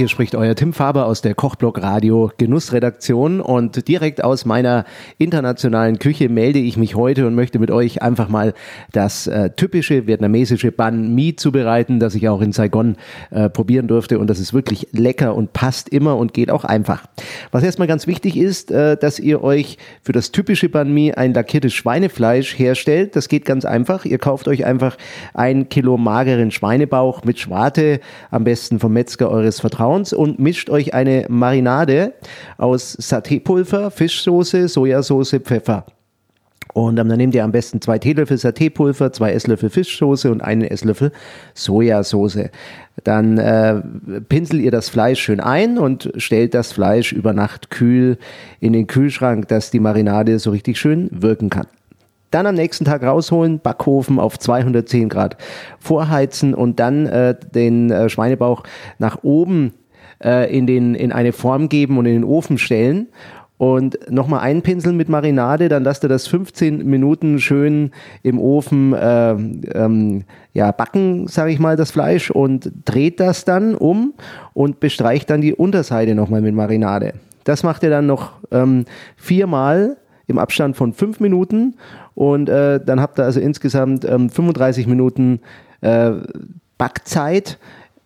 hier spricht euer Tim Faber aus der Kochblock Radio Genussredaktion und direkt aus meiner internationalen Küche melde ich mich heute und möchte mit euch einfach mal das äh, typische vietnamesische Banh Mi zubereiten, das ich auch in Saigon äh, probieren durfte und das ist wirklich lecker und passt immer und geht auch einfach. Was erstmal ganz wichtig ist, äh, dass ihr euch für das typische Banh Mi ein lackiertes Schweinefleisch herstellt. Das geht ganz einfach. Ihr kauft euch einfach ein Kilo mageren Schweinebauch mit Schwarte, am besten vom Metzger eures Vertrauens Vertrauens und mischt euch eine Marinade aus Satépulver, Fischsoße, Sojasauce, Pfeffer. Und dann nehmt ihr am besten zwei Teelöffel Satépulver, zwei Esslöffel Fischsoße und einen Esslöffel Sojasauce. Dann äh, pinselt ihr das Fleisch schön ein und stellt das Fleisch über Nacht kühl in den Kühlschrank, dass die Marinade so richtig schön wirken kann. Dann am nächsten Tag rausholen, Backofen auf 210 Grad vorheizen und dann äh, den äh, Schweinebauch nach oben äh, in, den, in eine Form geben und in den Ofen stellen und nochmal einpinseln mit Marinade, dann lasst ihr das 15 Minuten schön im Ofen äh, ähm, ja, backen, sage ich mal, das Fleisch und dreht das dann um und bestreicht dann die Unterseite nochmal mit Marinade. Das macht ihr dann noch ähm, viermal im Abstand von fünf Minuten und äh, dann habt ihr also insgesamt ähm, 35 Minuten äh, Backzeit.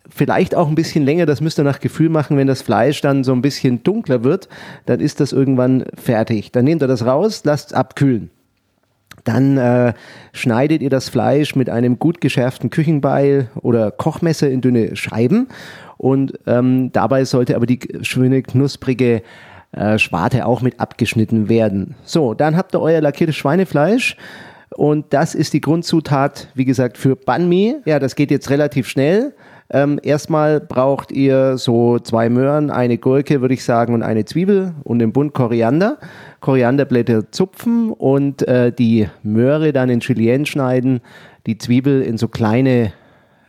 Vielleicht auch ein bisschen länger, das müsst ihr nach Gefühl machen, wenn das Fleisch dann so ein bisschen dunkler wird, dann ist das irgendwann fertig. Dann nehmt ihr das raus, lasst es abkühlen. Dann äh, schneidet ihr das Fleisch mit einem gut geschärften Küchenbeil oder Kochmesser in dünne Scheiben und ähm, dabei sollte aber die schöne knusprige äh, Schwarte auch mit abgeschnitten werden. So, dann habt ihr euer lackiertes Schweinefleisch. Und das ist die Grundzutat, wie gesagt, für Banh Mi. Ja, das geht jetzt relativ schnell. Ähm, erstmal braucht ihr so zwei Möhren, eine Gurke, würde ich sagen, und eine Zwiebel und den Bund Koriander. Korianderblätter zupfen und äh, die Möhre dann in Julienne schneiden, die Zwiebel in so kleine,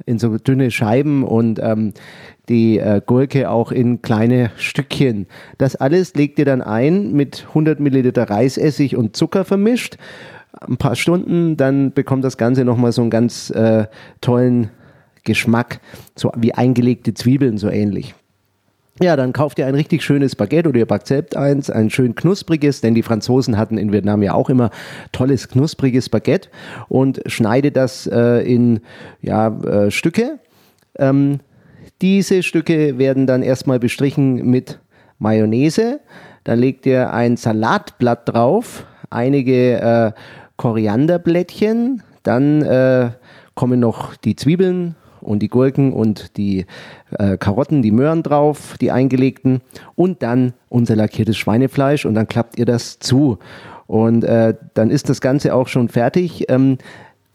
in so dünne Scheiben und ähm, die äh, Gurke auch in kleine Stückchen. Das alles legt ihr dann ein mit 100 Milliliter Reisessig und Zucker vermischt. Ein paar Stunden, dann bekommt das Ganze nochmal so einen ganz äh, tollen Geschmack, so wie eingelegte Zwiebeln, so ähnlich. Ja, dann kauft ihr ein richtig schönes Baguette oder ihr backt selbst eins, ein schön knuspriges, denn die Franzosen hatten in Vietnam ja auch immer tolles knuspriges Baguette und schneidet das äh, in ja, äh, Stücke. Ähm, diese Stücke werden dann erstmal bestrichen mit Mayonnaise. Dann legt ihr ein Salatblatt drauf, einige äh, Korianderblättchen, dann äh, kommen noch die Zwiebeln und die Gurken und die äh, Karotten, die Möhren drauf, die eingelegten und dann unser lackiertes Schweinefleisch und dann klappt ihr das zu und äh, dann ist das Ganze auch schon fertig. Ähm,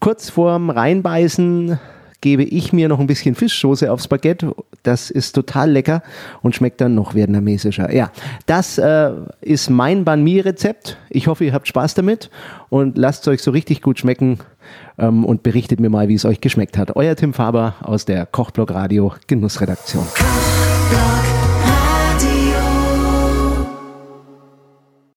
kurz vorm Reinbeißen gebe ich mir noch ein bisschen Fischsoße aufs Baguette. Das ist total lecker und schmeckt dann noch vietnamesischer. Ja, das äh, ist mein Banh Mi Rezept. Ich hoffe, ihr habt Spaß damit und lasst es euch so richtig gut schmecken ähm, und berichtet mir mal, wie es euch geschmeckt hat. Euer Tim Faber aus der Kochblog Radio Genussredaktion.